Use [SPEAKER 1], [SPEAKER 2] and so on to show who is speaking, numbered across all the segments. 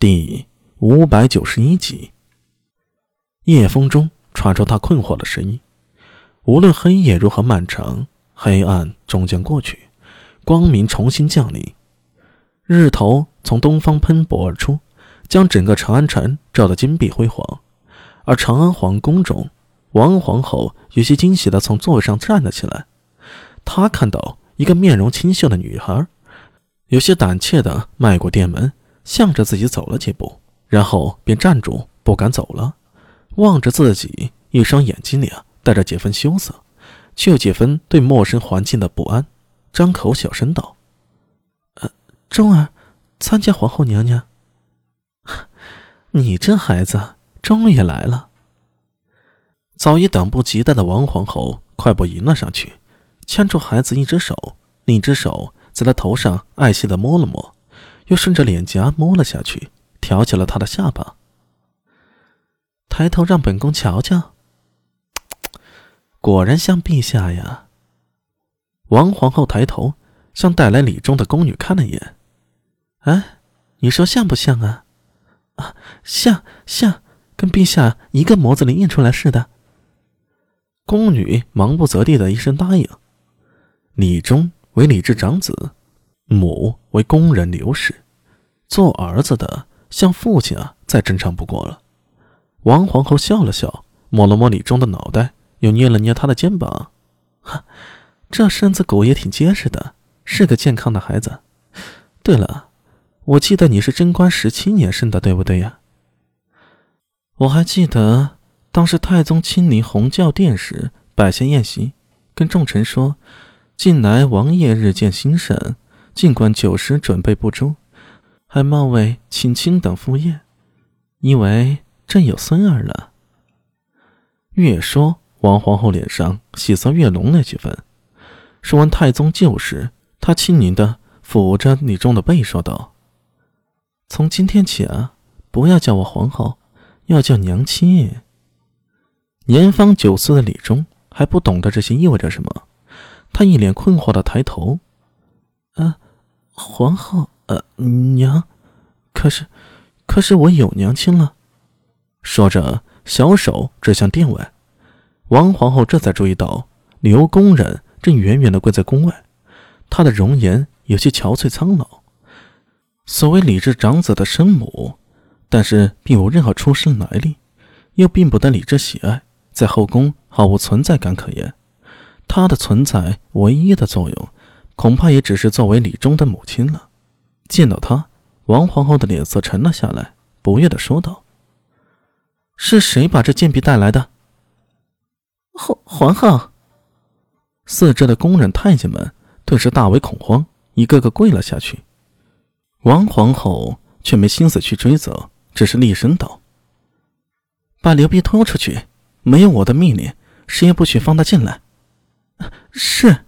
[SPEAKER 1] 第五百九十一集。夜风中传出他困惑的声音。无论黑夜如何漫长，黑暗终将过去，光明重新降临。日头从东方喷薄而出，将整个长安城照得金碧辉煌。而长安皇宫中，王皇后有些惊喜地从座位上站了起来。她看到一个面容清秀的女孩，有些胆怯地迈过殿门。向着自己走了几步，然后便站住，不敢走了，望着自己，一双眼睛里啊带着几分羞涩，却有几分对陌生环境的不安，张口小声道：“呃，钟儿，参见皇后娘娘。”你这孩子终于来了。早已等不及待的王皇后快步迎了上去，牵住孩子一只手，另一只手在他头上爱惜的摸了摸。又顺着脸颊摸了下去，挑起了他的下巴。抬头让本宫瞧瞧，果然像陛下呀。王皇后抬头向带来礼中的宫女看了一眼，哎，你说像不像啊？啊，像像，跟陛下一个模子里印出来似的。宫女忙不择地的一声答应。李忠为李治长子。母为宫人刘氏，做儿子的像父亲啊，再正常不过了。王皇后笑了笑，摸了摸李忠的脑袋，又捏了捏他的肩膀。哈，这身子骨也挺结实的，是个健康的孩子。对了，我记得你是贞观十七年生的，对不对呀？我还记得当时太宗亲临洪教殿时，摆下宴席，跟众臣说：“近来王爷日渐兴盛。”尽管酒食准备不周，还冒为请亲等赴宴，以为朕有孙儿了。越说，王皇后脸上喜色越浓了几分。说完太宗旧事，她轻盈的抚着李忠的背，说道：“从今天起啊，不要叫我皇后，要叫娘亲。”年方九岁的李忠还不懂得这些意味着什么，他一脸困惑的抬头。啊，皇后，呃，娘，可是，可是我有娘亲了。说着，小手指向殿外。王皇后这才注意到，刘宫人正远远的跪在宫外，她的容颜有些憔悴苍老。所谓李治长子的生母，但是并无任何出身来历，又并不得李治喜爱，在后宫毫无存在感可言。她的存在唯一的作用。恐怕也只是作为李忠的母亲了。见到他，王皇后的脸色沉了下来，不悦的说道：“是谁把这贱婢带来的？”皇皇后，四周的宫人太监们顿时大为恐慌，一个个跪了下去。王皇后却没心思去追责，只是厉声道：“把刘婢拖出去，没有我的命令，谁也不许放他进来。”是。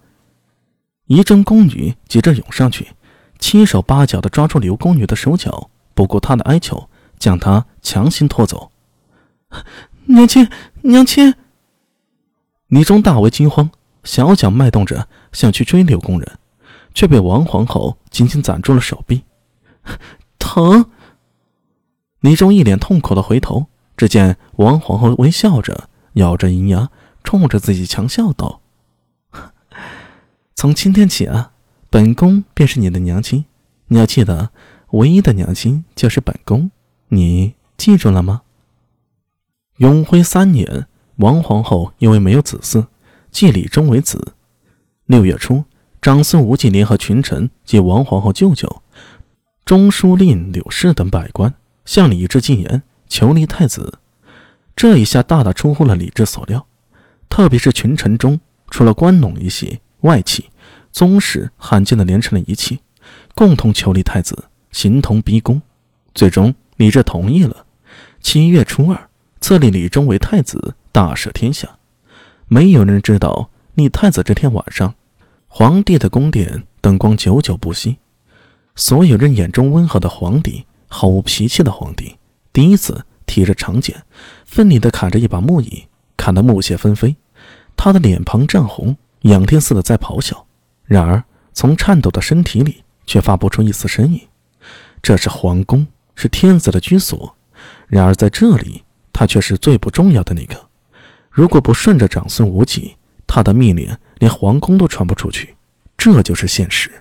[SPEAKER 1] 一众宫女急着涌上去，七手八脚的抓住刘宫女的手脚，不顾她的哀求，将她强行拖走。娘亲，娘亲！李忠大为惊慌，小脚迈动着想去追刘宫人，却被王皇后紧紧攒住了手臂。疼！李忠一脸痛苦的回头，只见王皇后微笑着，咬着银牙，冲着自己强笑道。从今天起啊，本宫便是你的娘亲，你要记得，唯一的娘亲就是本宫，你记住了吗？永徽三年，王皇后因为没有子嗣，继李忠为子。六月初，长孙无忌联合群臣及王皇后舅舅、中书令柳氏等百官，向李治进言，求立太子。这一下大大出乎了李治所料，特别是群臣中，除了关陇一系。外戚、宗室罕见的连成了一气，共同求立太子，形同逼宫。最终，李治同意了。七月初二，册立李忠为太子，大赦天下。没有人知道，立太子这天晚上，皇帝的宫殿灯光久久不熄。所有人眼中温和的皇帝，毫无脾气的皇帝，第一次提着长剑，奋力地砍着一把木椅，砍得木屑纷飞。他的脸庞涨红。仰天似的在咆哮，然而从颤抖的身体里却发不出一丝声音。这是皇宫，是天子的居所。然而在这里，他却是最不重要的那个。如果不顺着长孙无忌，他的密令连皇宫都传不出去。这就是现实。